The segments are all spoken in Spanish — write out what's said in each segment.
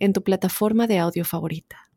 en tu plataforma de audio favorita.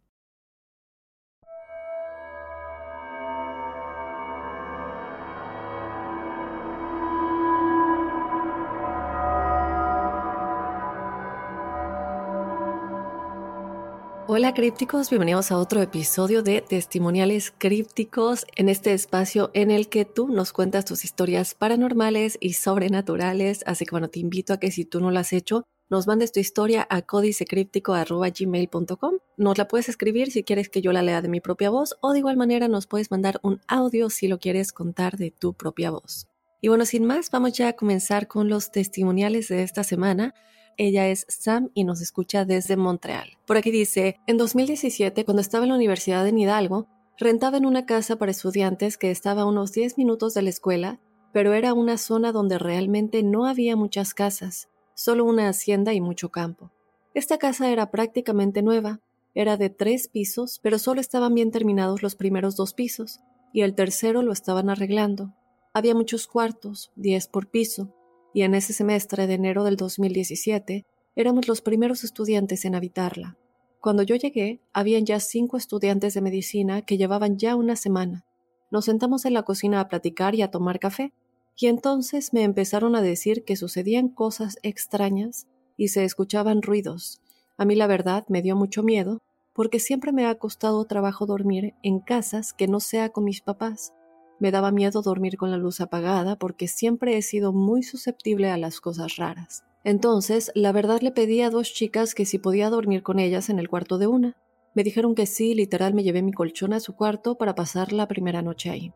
Hola crípticos, bienvenidos a otro episodio de Testimoniales Crípticos, en este espacio en el que tú nos cuentas tus historias paranormales y sobrenaturales, así que bueno, te invito a que si tú no lo has hecho, nos mandes tu historia a códicecríptico.gmail.com. Nos la puedes escribir si quieres que yo la lea de mi propia voz o de igual manera nos puedes mandar un audio si lo quieres contar de tu propia voz. Y bueno, sin más, vamos ya a comenzar con los testimoniales de esta semana. Ella es Sam y nos escucha desde Montreal. Por aquí dice, en 2017, cuando estaba en la Universidad de Hidalgo, rentaba en una casa para estudiantes que estaba a unos 10 minutos de la escuela, pero era una zona donde realmente no había muchas casas solo una hacienda y mucho campo. Esta casa era prácticamente nueva, era de tres pisos, pero solo estaban bien terminados los primeros dos pisos, y el tercero lo estaban arreglando. Había muchos cuartos, diez por piso, y en ese semestre de enero del 2017 éramos los primeros estudiantes en habitarla. Cuando yo llegué, habían ya cinco estudiantes de medicina que llevaban ya una semana. Nos sentamos en la cocina a platicar y a tomar café, y entonces me empezaron a decir que sucedían cosas extrañas y se escuchaban ruidos. A mí la verdad me dio mucho miedo, porque siempre me ha costado trabajo dormir en casas que no sea con mis papás. Me daba miedo dormir con la luz apagada porque siempre he sido muy susceptible a las cosas raras. Entonces, la verdad le pedí a dos chicas que si podía dormir con ellas en el cuarto de una. Me dijeron que sí, literal me llevé mi colchón a su cuarto para pasar la primera noche ahí.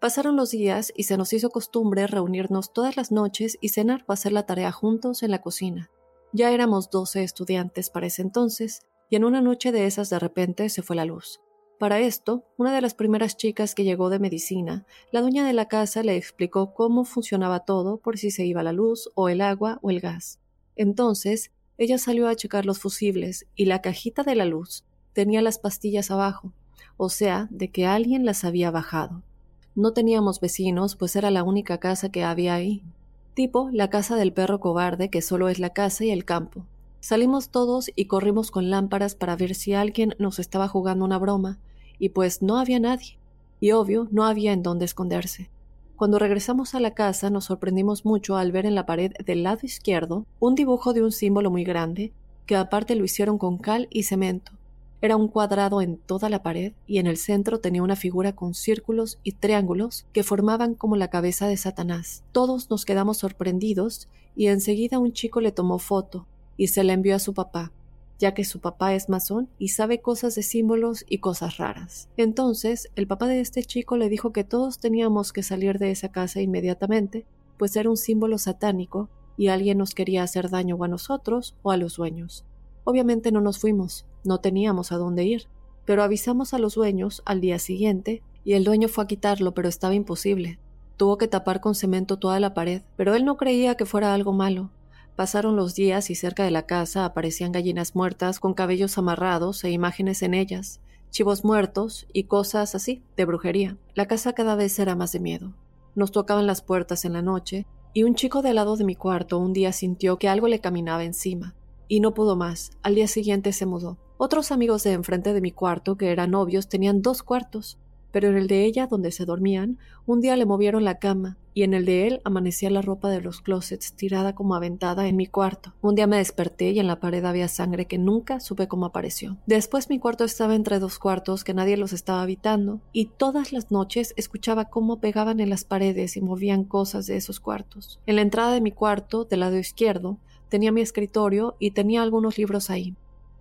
Pasaron los días y se nos hizo costumbre reunirnos todas las noches y cenar o hacer la tarea juntos en la cocina. Ya éramos doce estudiantes para ese entonces, y en una noche de esas de repente se fue la luz. Para esto, una de las primeras chicas que llegó de medicina, la dueña de la casa le explicó cómo funcionaba todo por si se iba la luz o el agua o el gas. Entonces, ella salió a checar los fusibles y la cajita de la luz tenía las pastillas abajo, o sea, de que alguien las había bajado. No teníamos vecinos, pues era la única casa que había ahí. Tipo la casa del perro cobarde, que solo es la casa y el campo. Salimos todos y corrimos con lámparas para ver si alguien nos estaba jugando una broma, y pues no había nadie. Y obvio, no había en dónde esconderse. Cuando regresamos a la casa nos sorprendimos mucho al ver en la pared del lado izquierdo un dibujo de un símbolo muy grande, que aparte lo hicieron con cal y cemento. Era un cuadrado en toda la pared y en el centro tenía una figura con círculos y triángulos que formaban como la cabeza de Satanás. Todos nos quedamos sorprendidos y enseguida un chico le tomó foto y se la envió a su papá, ya que su papá es masón y sabe cosas de símbolos y cosas raras. Entonces, el papá de este chico le dijo que todos teníamos que salir de esa casa inmediatamente, pues era un símbolo satánico y alguien nos quería hacer daño a nosotros o a los dueños. Obviamente no nos fuimos, no teníamos a dónde ir, pero avisamos a los dueños al día siguiente y el dueño fue a quitarlo, pero estaba imposible. Tuvo que tapar con cemento toda la pared, pero él no creía que fuera algo malo. Pasaron los días y cerca de la casa aparecían gallinas muertas con cabellos amarrados e imágenes en ellas, chivos muertos y cosas así, de brujería. La casa cada vez era más de miedo. Nos tocaban las puertas en la noche, y un chico de al lado de mi cuarto un día sintió que algo le caminaba encima, y no pudo más. Al día siguiente se mudó. Otros amigos de enfrente de mi cuarto, que eran novios, tenían dos cuartos, pero en el de ella, donde se dormían, un día le movieron la cama, y en el de él amanecía la ropa de los closets tirada como aventada en mi cuarto. Un día me desperté y en la pared había sangre que nunca supe cómo apareció. Después mi cuarto estaba entre dos cuartos que nadie los estaba habitando, y todas las noches escuchaba cómo pegaban en las paredes y movían cosas de esos cuartos. En la entrada de mi cuarto, del lado izquierdo, tenía mi escritorio y tenía algunos libros ahí.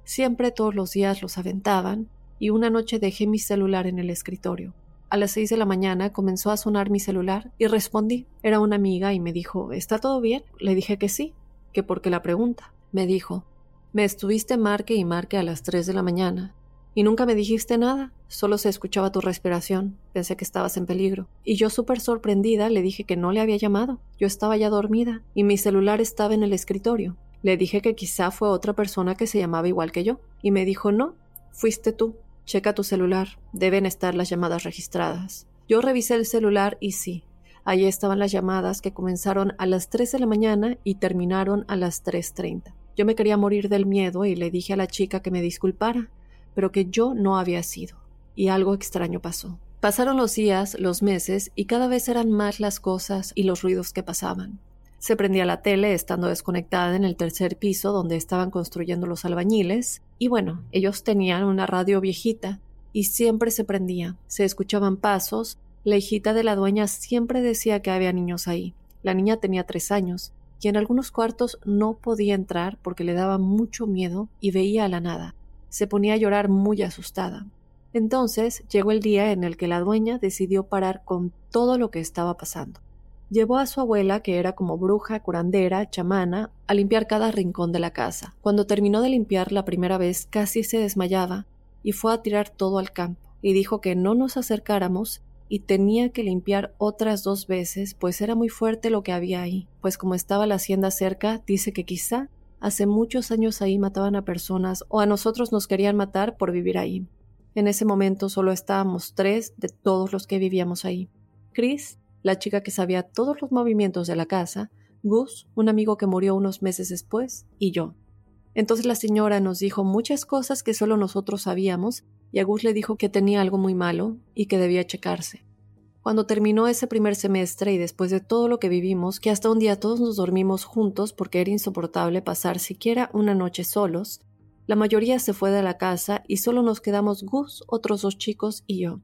Siempre todos los días los aventaban, y una noche dejé mi celular en el escritorio. A las seis de la mañana comenzó a sonar mi celular y respondí. Era una amiga y me dijo ¿Está todo bien? Le dije que sí, que porque la pregunta. Me dijo Me estuviste marque y marque a las 3 de la mañana. Y nunca me dijiste nada, solo se escuchaba tu respiración. Pensé que estabas en peligro. Y yo súper sorprendida le dije que no le había llamado. Yo estaba ya dormida y mi celular estaba en el escritorio. Le dije que quizá fue otra persona que se llamaba igual que yo. Y me dijo, no, fuiste tú. Checa tu celular, deben estar las llamadas registradas. Yo revisé el celular y sí, allí estaban las llamadas que comenzaron a las 3 de la mañana y terminaron a las 3.30. Yo me quería morir del miedo y le dije a la chica que me disculpara, pero que yo no había sido. Y algo extraño pasó. Pasaron los días, los meses, y cada vez eran más las cosas y los ruidos que pasaban. Se prendía la tele estando desconectada en el tercer piso donde estaban construyendo los albañiles, y bueno, ellos tenían una radio viejita, y siempre se prendía, se escuchaban pasos, la hijita de la dueña siempre decía que había niños ahí. La niña tenía tres años, y en algunos cuartos no podía entrar porque le daba mucho miedo y veía a la nada. Se ponía a llorar muy asustada. Entonces llegó el día en el que la dueña decidió parar con todo lo que estaba pasando. Llevó a su abuela, que era como bruja, curandera, chamana, a limpiar cada rincón de la casa. Cuando terminó de limpiar la primera vez casi se desmayaba y fue a tirar todo al campo, y dijo que no nos acercáramos y tenía que limpiar otras dos veces, pues era muy fuerte lo que había ahí, pues como estaba la hacienda cerca, dice que quizá hace muchos años ahí mataban a personas o a nosotros nos querían matar por vivir ahí. En ese momento solo estábamos tres de todos los que vivíamos ahí. Chris, la chica que sabía todos los movimientos de la casa, Gus, un amigo que murió unos meses después, y yo. Entonces la señora nos dijo muchas cosas que solo nosotros sabíamos, y a Gus le dijo que tenía algo muy malo y que debía checarse. Cuando terminó ese primer semestre y después de todo lo que vivimos, que hasta un día todos nos dormimos juntos porque era insoportable pasar siquiera una noche solos, la mayoría se fue de la casa y solo nos quedamos Gus, otros dos chicos y yo.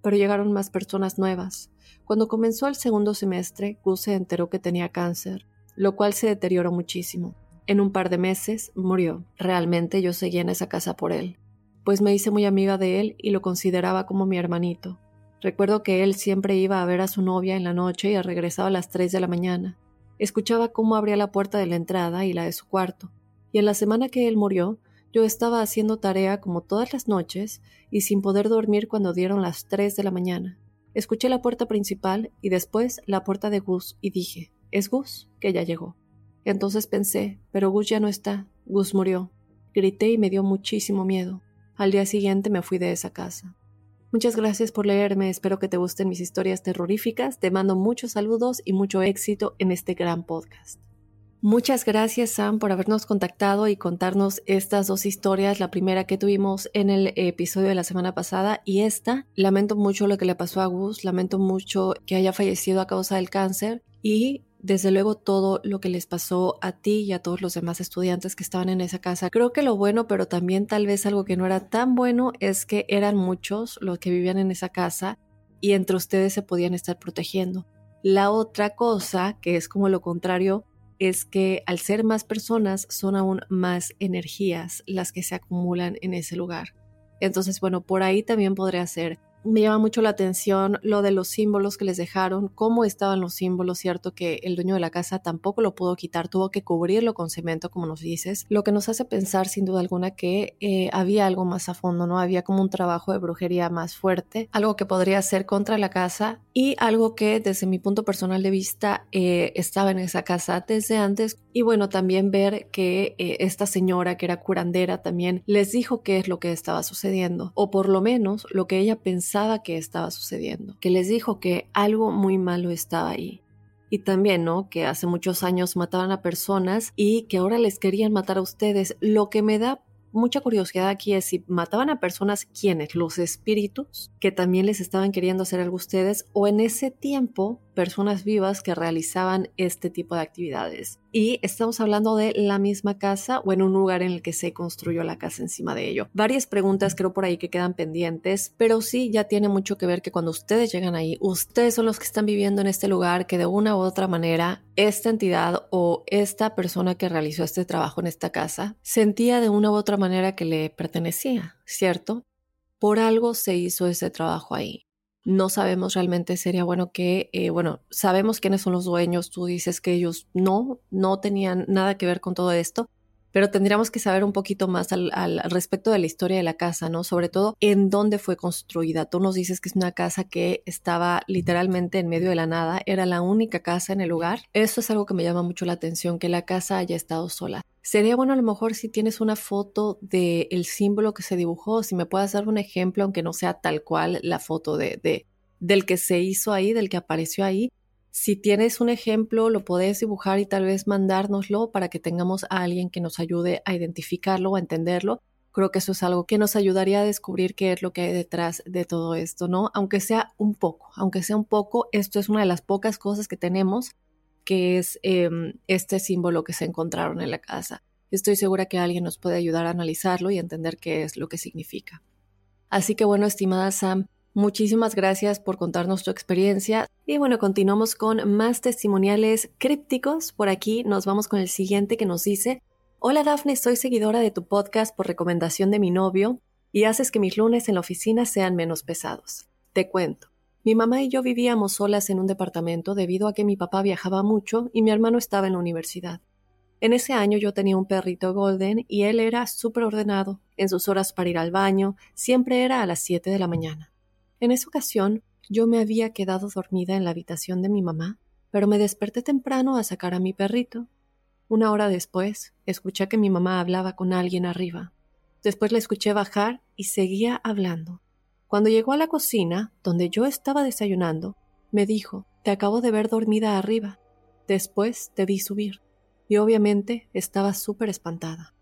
Pero llegaron más personas nuevas, cuando comenzó el segundo semestre, Gus se enteró que tenía cáncer, lo cual se deterioró muchísimo. En un par de meses murió. Realmente yo seguía en esa casa por él, pues me hice muy amiga de él y lo consideraba como mi hermanito. Recuerdo que él siempre iba a ver a su novia en la noche y regresaba a las 3 de la mañana. Escuchaba cómo abría la puerta de la entrada y la de su cuarto. Y en la semana que él murió, yo estaba haciendo tarea como todas las noches y sin poder dormir cuando dieron las 3 de la mañana. Escuché la puerta principal y después la puerta de Gus y dije, es Gus, que ya llegó. Entonces pensé, pero Gus ya no está, Gus murió. Grité y me dio muchísimo miedo. Al día siguiente me fui de esa casa. Muchas gracias por leerme, espero que te gusten mis historias terroríficas, te mando muchos saludos y mucho éxito en este gran podcast. Muchas gracias Sam por habernos contactado y contarnos estas dos historias, la primera que tuvimos en el episodio de la semana pasada y esta. Lamento mucho lo que le pasó a Gus, lamento mucho que haya fallecido a causa del cáncer y desde luego todo lo que les pasó a ti y a todos los demás estudiantes que estaban en esa casa. Creo que lo bueno, pero también tal vez algo que no era tan bueno, es que eran muchos los que vivían en esa casa y entre ustedes se podían estar protegiendo. La otra cosa, que es como lo contrario, es que al ser más personas son aún más energías las que se acumulan en ese lugar. Entonces, bueno, por ahí también podría ser me llama mucho la atención lo de los símbolos que les dejaron, cómo estaban los símbolos, cierto que el dueño de la casa tampoco lo pudo quitar, tuvo que cubrirlo con cemento, como nos dices, lo que nos hace pensar sin duda alguna que eh, había algo más a fondo, ¿no? Había como un trabajo de brujería más fuerte, algo que podría ser contra la casa y algo que desde mi punto personal de vista eh, estaba en esa casa desde antes y bueno, también ver que eh, esta señora que era curandera también les dijo qué es lo que estaba sucediendo o por lo menos lo que ella que estaba sucediendo, que les dijo que algo muy malo estaba ahí. Y también, ¿no? Que hace muchos años mataban a personas y que ahora les querían matar a ustedes. Lo que me da mucha curiosidad aquí es si mataban a personas, ¿quiénes? Los espíritus, que también les estaban queriendo hacer algo a ustedes, o en ese tiempo, personas vivas que realizaban este tipo de actividades. Y estamos hablando de la misma casa o en un lugar en el que se construyó la casa encima de ello. Varias preguntas creo por ahí que quedan pendientes, pero sí ya tiene mucho que ver que cuando ustedes llegan ahí, ustedes son los que están viviendo en este lugar que de una u otra manera esta entidad o esta persona que realizó este trabajo en esta casa sentía de una u otra manera que le pertenecía, ¿cierto? Por algo se hizo ese trabajo ahí. No sabemos realmente, sería bueno que, eh, bueno, sabemos quiénes son los dueños, tú dices que ellos no, no tenían nada que ver con todo esto, pero tendríamos que saber un poquito más al, al, respecto de la historia de la casa, ¿no? Sobre todo en dónde fue construida. Tú nos dices que es una casa que estaba literalmente en medio de la nada, era la única casa en el lugar. Eso es algo que me llama mucho la atención, que la casa haya estado sola. Sería bueno a lo mejor si tienes una foto del el símbolo que se dibujó, si me puedes dar un ejemplo, aunque no sea tal cual la foto de, de del que se hizo ahí, del que apareció ahí, si tienes un ejemplo, lo puedes dibujar y tal vez mandárnoslo para que tengamos a alguien que nos ayude a identificarlo o a entenderlo. Creo que eso es algo que nos ayudaría a descubrir qué es lo que hay detrás de todo esto, ¿no? Aunque sea un poco, aunque sea un poco, esto es una de las pocas cosas que tenemos, que es em, este símbolo que se encontraron en la casa. Estoy segura que alguien nos puede ayudar a analizarlo y entender qué es lo que significa. Así que bueno, estimada Sam, Muchísimas gracias por contarnos tu experiencia. Y bueno, continuamos con más testimoniales crípticos. Por aquí nos vamos con el siguiente que nos dice, Hola Dafne, soy seguidora de tu podcast por recomendación de mi novio y haces que mis lunes en la oficina sean menos pesados. Te cuento. Mi mamá y yo vivíamos solas en un departamento debido a que mi papá viajaba mucho y mi hermano estaba en la universidad. En ese año yo tenía un perrito golden y él era súper ordenado. En sus horas para ir al baño siempre era a las 7 de la mañana. En esa ocasión yo me había quedado dormida en la habitación de mi mamá, pero me desperté temprano a sacar a mi perrito. Una hora después, escuché que mi mamá hablaba con alguien arriba. Después la escuché bajar y seguía hablando. Cuando llegó a la cocina, donde yo estaba desayunando, me dijo, Te acabo de ver dormida arriba. Después te vi subir. Y obviamente estaba súper espantada.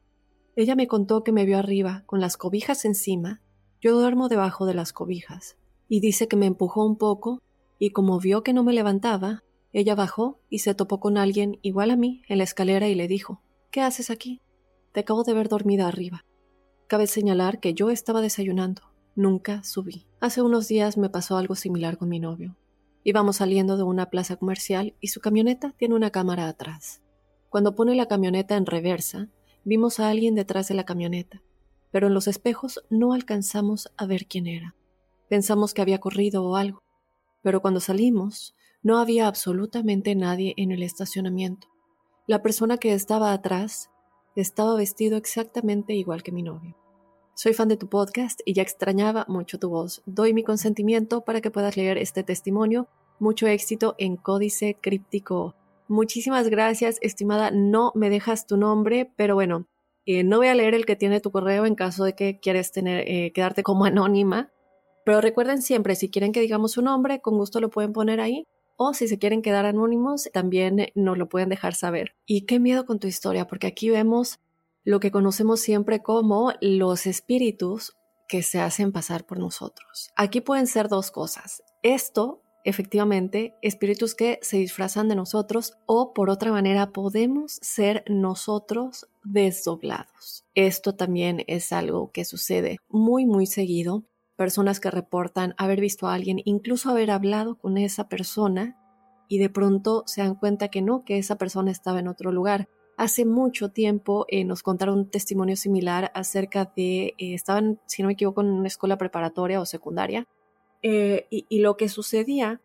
Ella me contó que me vio arriba, con las cobijas encima. Yo duermo debajo de las cobijas y dice que me empujó un poco y como vio que no me levantaba, ella bajó y se topó con alguien igual a mí en la escalera y le dijo ¿Qué haces aquí? Te acabo de ver dormida arriba. Cabe señalar que yo estaba desayunando. Nunca subí. Hace unos días me pasó algo similar con mi novio. Íbamos saliendo de una plaza comercial y su camioneta tiene una cámara atrás. Cuando pone la camioneta en reversa, vimos a alguien detrás de la camioneta, pero en los espejos no alcanzamos a ver quién era. Pensamos que había corrido o algo, pero cuando salimos no había absolutamente nadie en el estacionamiento. La persona que estaba atrás estaba vestido exactamente igual que mi novio. Soy fan de tu podcast y ya extrañaba mucho tu voz. Doy mi consentimiento para que puedas leer este testimonio. Mucho éxito en Códice Críptico. Muchísimas gracias, estimada. No me dejas tu nombre, pero bueno, eh, no voy a leer el que tiene tu correo en caso de que quieras tener, eh, quedarte como anónima. Pero recuerden siempre, si quieren que digamos su nombre, con gusto lo pueden poner ahí. O si se quieren quedar anónimos, también nos lo pueden dejar saber. Y qué miedo con tu historia, porque aquí vemos lo que conocemos siempre como los espíritus que se hacen pasar por nosotros. Aquí pueden ser dos cosas. Esto, efectivamente, espíritus que se disfrazan de nosotros o por otra manera podemos ser nosotros desdoblados. Esto también es algo que sucede muy, muy seguido personas que reportan haber visto a alguien, incluso haber hablado con esa persona y de pronto se dan cuenta que no, que esa persona estaba en otro lugar. Hace mucho tiempo eh, nos contaron un testimonio similar acerca de, eh, estaban, si no me equivoco, en una escuela preparatoria o secundaria, eh, y, y lo que sucedía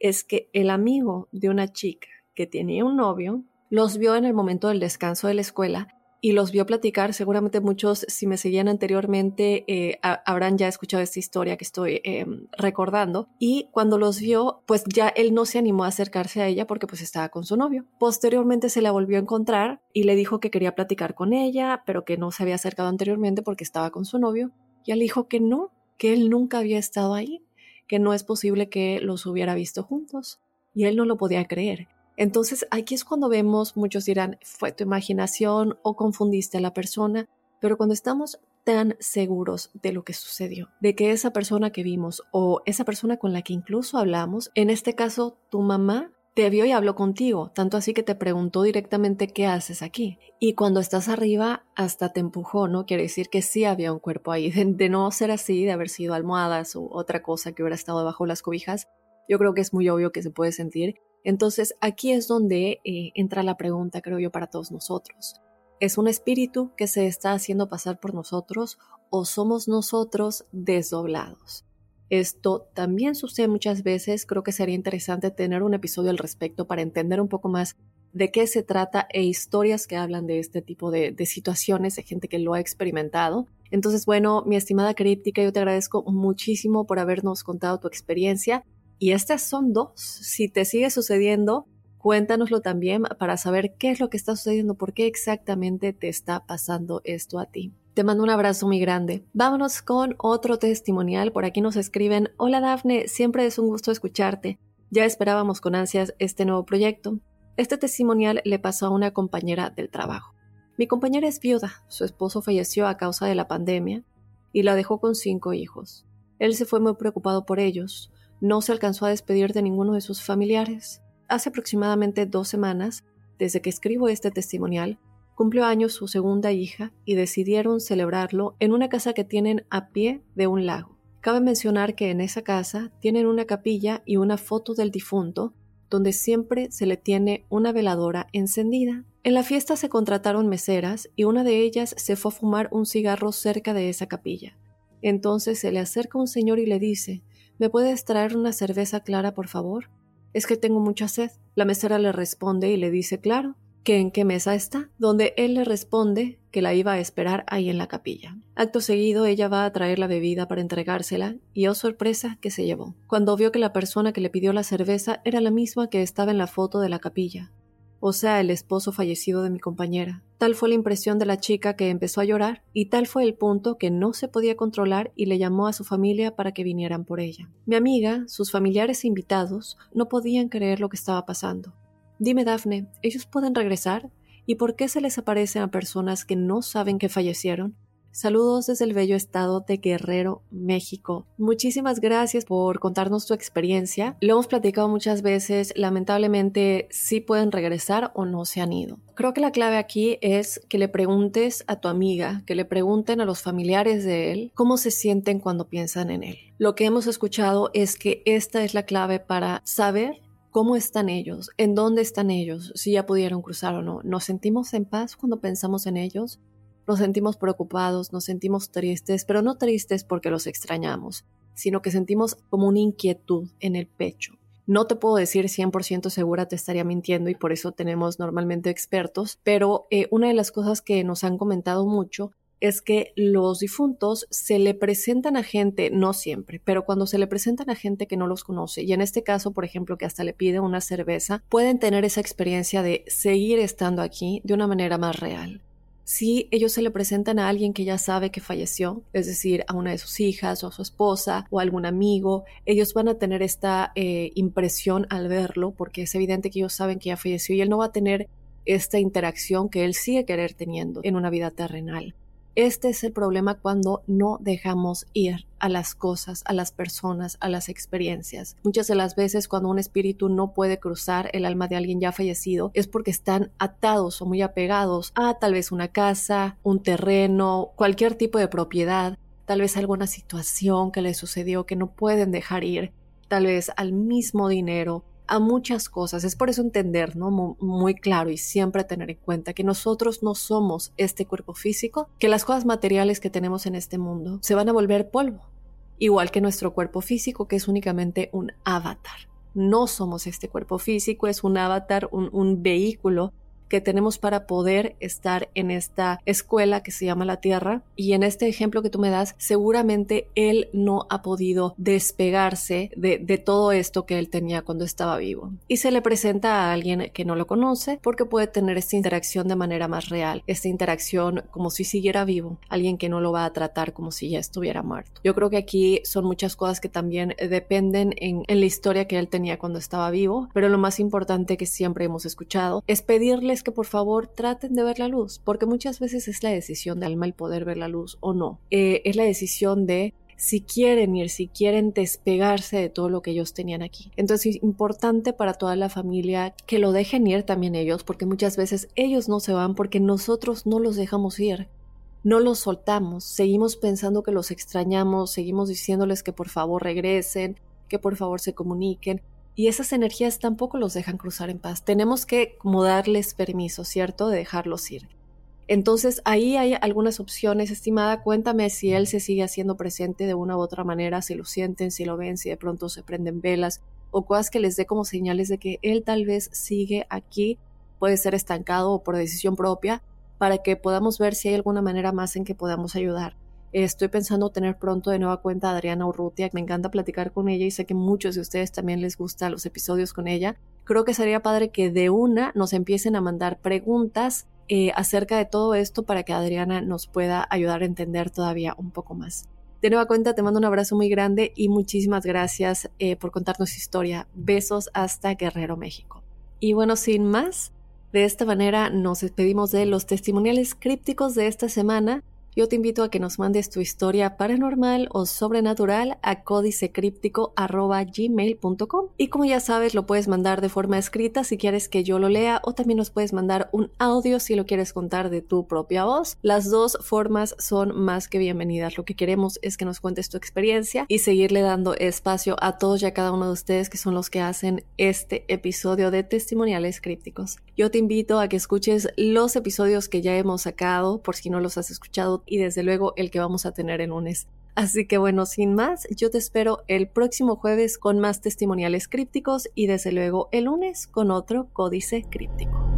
es que el amigo de una chica que tenía un novio los vio en el momento del descanso de la escuela y los vio platicar. Seguramente muchos, si me seguían anteriormente, eh, habrán ya escuchado esta historia que estoy em, recordando. Y cuando los vio, pues ya él no se animó a acercarse a ella porque pues estaba con su novio. Posteriormente se la volvió a encontrar y le dijo que quería platicar con ella, pero que no se había acercado anteriormente porque estaba con su novio. Y él dijo que no, que él nunca había estado ahí, que no es posible que los hubiera visto juntos. Y él no lo podía creer. Entonces aquí es cuando vemos, muchos dirán, fue tu imaginación o confundiste a la persona, pero cuando estamos tan seguros de lo que sucedió, de que esa persona que vimos o esa persona con la que incluso hablamos, en este caso tu mamá, te vio y habló contigo, tanto así que te preguntó directamente qué haces aquí. Y cuando estás arriba, hasta te empujó, ¿no? Quiere decir que sí había un cuerpo ahí. De, no ser así, de haber sido almohadas u otra cosa que hubiera estado debajo las cobijas, yo creo que es muy obvio que se puede sentir entonces aquí es donde eh, entra la pregunta, creo yo, para todos nosotros. ¿Es un espíritu que se está haciendo pasar por nosotros o somos nosotros desdoblados? Esto también sucede muchas veces, creo que sería interesante tener un episodio al respecto para entender un poco más de qué se trata e historias que hablan de este tipo de, de situaciones, de gente que lo ha experimentado. Entonces, bueno, mi estimada críptica, yo te agradezco muchísimo por habernos contado tu experiencia. Y estas son dos. Si te sigue sucediendo, cuéntanoslo también para saber qué es lo que está sucediendo, por qué exactamente te está pasando esto a ti. Te mando un abrazo muy grande. Vámonos con otro testimonial. Por aquí nos escriben, hola Dafne, siempre es un gusto escucharte. Ya esperábamos con ansias este nuevo proyecto. Este testimonial le pasó a una compañera del trabajo. Mi compañera es viuda, su esposo falleció a causa de la pandemia y la dejó con cinco hijos. Él se fue muy preocupado por ellos, no se alcanzó a despedir de ninguno de sus familiares. Hace aproximadamente dos semanas, desde que escribo este testimonial, cumplió años su segunda hija y decidieron celebrarlo en una casa que tienen a pie de un lago. Cabe mencionar que en esa casa tienen una capilla y una foto del difunto donde siempre se le tiene una veladora encendida. En la fiesta se contrataron meseras y una de ellas se fue a fumar un cigarro cerca de esa capilla. Entonces se le acerca un señor y le dice, ¿Me puedes traer una cerveza clara, por favor? Es que tengo mucha sed. La mesera le responde y le dice, claro, que en qué mesa está, donde él le responde que la iba a esperar ahí en la capilla. Acto seguido ella va a traer la bebida para entregársela y oh sorpresa que se llevó, cuando vio que la persona que le pidió la cerveza era la misma que estaba en la foto de la capilla, o sea, el esposo fallecido de mi compañera. Tal fue la impresión de la chica que empezó a llorar y tal fue el punto que no se podía controlar y le llamó a su familia para que vinieran por ella. Mi amiga, sus familiares e invitados no podían creer lo que estaba pasando. Dime, Dafne, ¿ellos pueden regresar? ¿Y por qué se les aparecen a personas que no saben que fallecieron? Saludos desde el bello estado de Guerrero, México. Muchísimas gracias por contarnos tu experiencia. Lo hemos platicado muchas veces, lamentablemente sí pueden regresar o no se han ido. Creo que la clave aquí es que le preguntes a tu amiga, que le pregunten a los familiares de él cómo se sienten cuando piensan en él. Lo que hemos escuchado es que esta es la clave para saber ¿Cómo están ellos? ¿En dónde están ellos? Si ya pudieron cruzar o no. ¿Nos sentimos en paz cuando pensamos en ellos? Nos sentimos preocupados, nos sentimos tristes, pero no tristes porque los extrañamos, sino que sentimos como una inquietud en el pecho. No te puedo decir 100% segura, te estaría mintiendo y por eso tenemos normalmente expertos, pero eh, una de las cosas que nos han comentado mucho es que los difuntos se le presentan a gente, no siempre, pero cuando se le presentan a gente que no los conoce, y en este caso, por ejemplo, que hasta le pide una cerveza, pueden tener esa experiencia de seguir estando aquí de una manera más real. Si ellos se le presentan a alguien que ya sabe que falleció, es decir, a una de sus hijas o a su esposa o a algún amigo, ellos van a tener esta eh, impresión al verlo porque es evidente que ellos saben que ya falleció y él no va a tener esta interacción que él sigue querer teniendo en una vida terrenal. Este es el problema cuando no dejamos ir a las cosas, a las personas, a las experiencias. Muchas de las veces cuando un espíritu no puede cruzar el alma de alguien ya fallecido es porque están atados o muy apegados a tal vez una casa, un terreno, cualquier tipo de propiedad, tal vez alguna situación que les sucedió que no pueden dejar ir, tal vez al mismo dinero, a muchas cosas. Es por eso entender, ¿no? Muy, claro y siempre tener en cuenta que nosotros no somos este cuerpo físico, que las cosas materiales que tenemos en este mundo se van a volver polvo, igual que nuestro cuerpo físico, que es únicamente un avatar. No somos este cuerpo físico, es un avatar, un, un vehículo que tenemos para poder estar en esta escuela que se llama la Tierra. Y en este ejemplo que tú me das, seguramente él no ha podido despegarse de, de todo esto que él tenía cuando estaba vivo. Y se le presenta a alguien que no lo conoce porque puede tener esta interacción de manera más real, esta interacción como si siguiera vivo, alguien que no lo va a tratar como si ya estuviera muerto. Yo creo que aquí son muchas cosas que también dependen en, en la historia que él tenía cuando estaba vivo, pero lo más importante que siempre hemos escuchado es pedirle que por favor traten de ver la luz, porque muchas veces es la decisión de alma el poder ver la luz o no. Eh, es la decisión de si quieren ir, si quieren despegarse de todo lo que ellos tenían aquí. Entonces es importante para toda la familia que lo dejen ir también ellos, porque muchas veces ellos no se van porque nosotros no los dejamos ir. No los soltamos, seguimos pensando que los extrañamos, seguimos diciéndoles que por favor regresen, que por favor se comuniquen, y esas energías tampoco los dejan cruzar en paz. Tenemos que como darles permiso, ¿cierto? De dejarlos ir. Entonces ahí hay algunas opciones, estimada. Cuéntame si él se sigue haciendo presente de una u otra manera, si lo sienten, si lo ven, si de pronto se prenden velas o cosas que les dé como señales de que él tal vez sigue aquí puede ser estancado o por decisión propia, para que podamos ver si hay alguna manera más en que podamos ayudar. Estoy pensando tener pronto de nueva cuenta a Adriana Urrutia, me encanta platicar con ella y sé que muchos de ustedes también les gustan los episodios con ella. Creo que sería padre que de una nos empiecen a mandar preguntas eh, acerca de todo esto para que Adriana nos pueda ayudar a entender todavía un poco más. De nueva cuenta, te mando un abrazo muy grande y muchísimas gracias eh, por contarnos historia. Besos hasta Guerrero, México. Y bueno, sin más, de esta manera nos despedimos de los testimoniales crípticos de esta semana yo te invito a que nos mandes tu historia paranormal o sobrenatural a códicecríptico.gmail.com y como ya sabes lo puedes mandar de forma escrita si quieres que yo lo lea o también nos puedes mandar un audio si lo quieres contar de tu propia voz. Las dos formas son más que bienvenidas. Lo que queremos es que nos cuentes tu experiencia y seguirle dando espacio a todos y a cada uno de ustedes que son los que hacen este episodio de testimoniales crípticos. Yo te invito a que escuches los episodios que ya hemos sacado por si no los has escuchado y desde luego el que vamos a tener el lunes. Así que bueno, sin más, yo te espero el próximo jueves con más testimoniales crípticos y desde luego el lunes con otro códice críptico.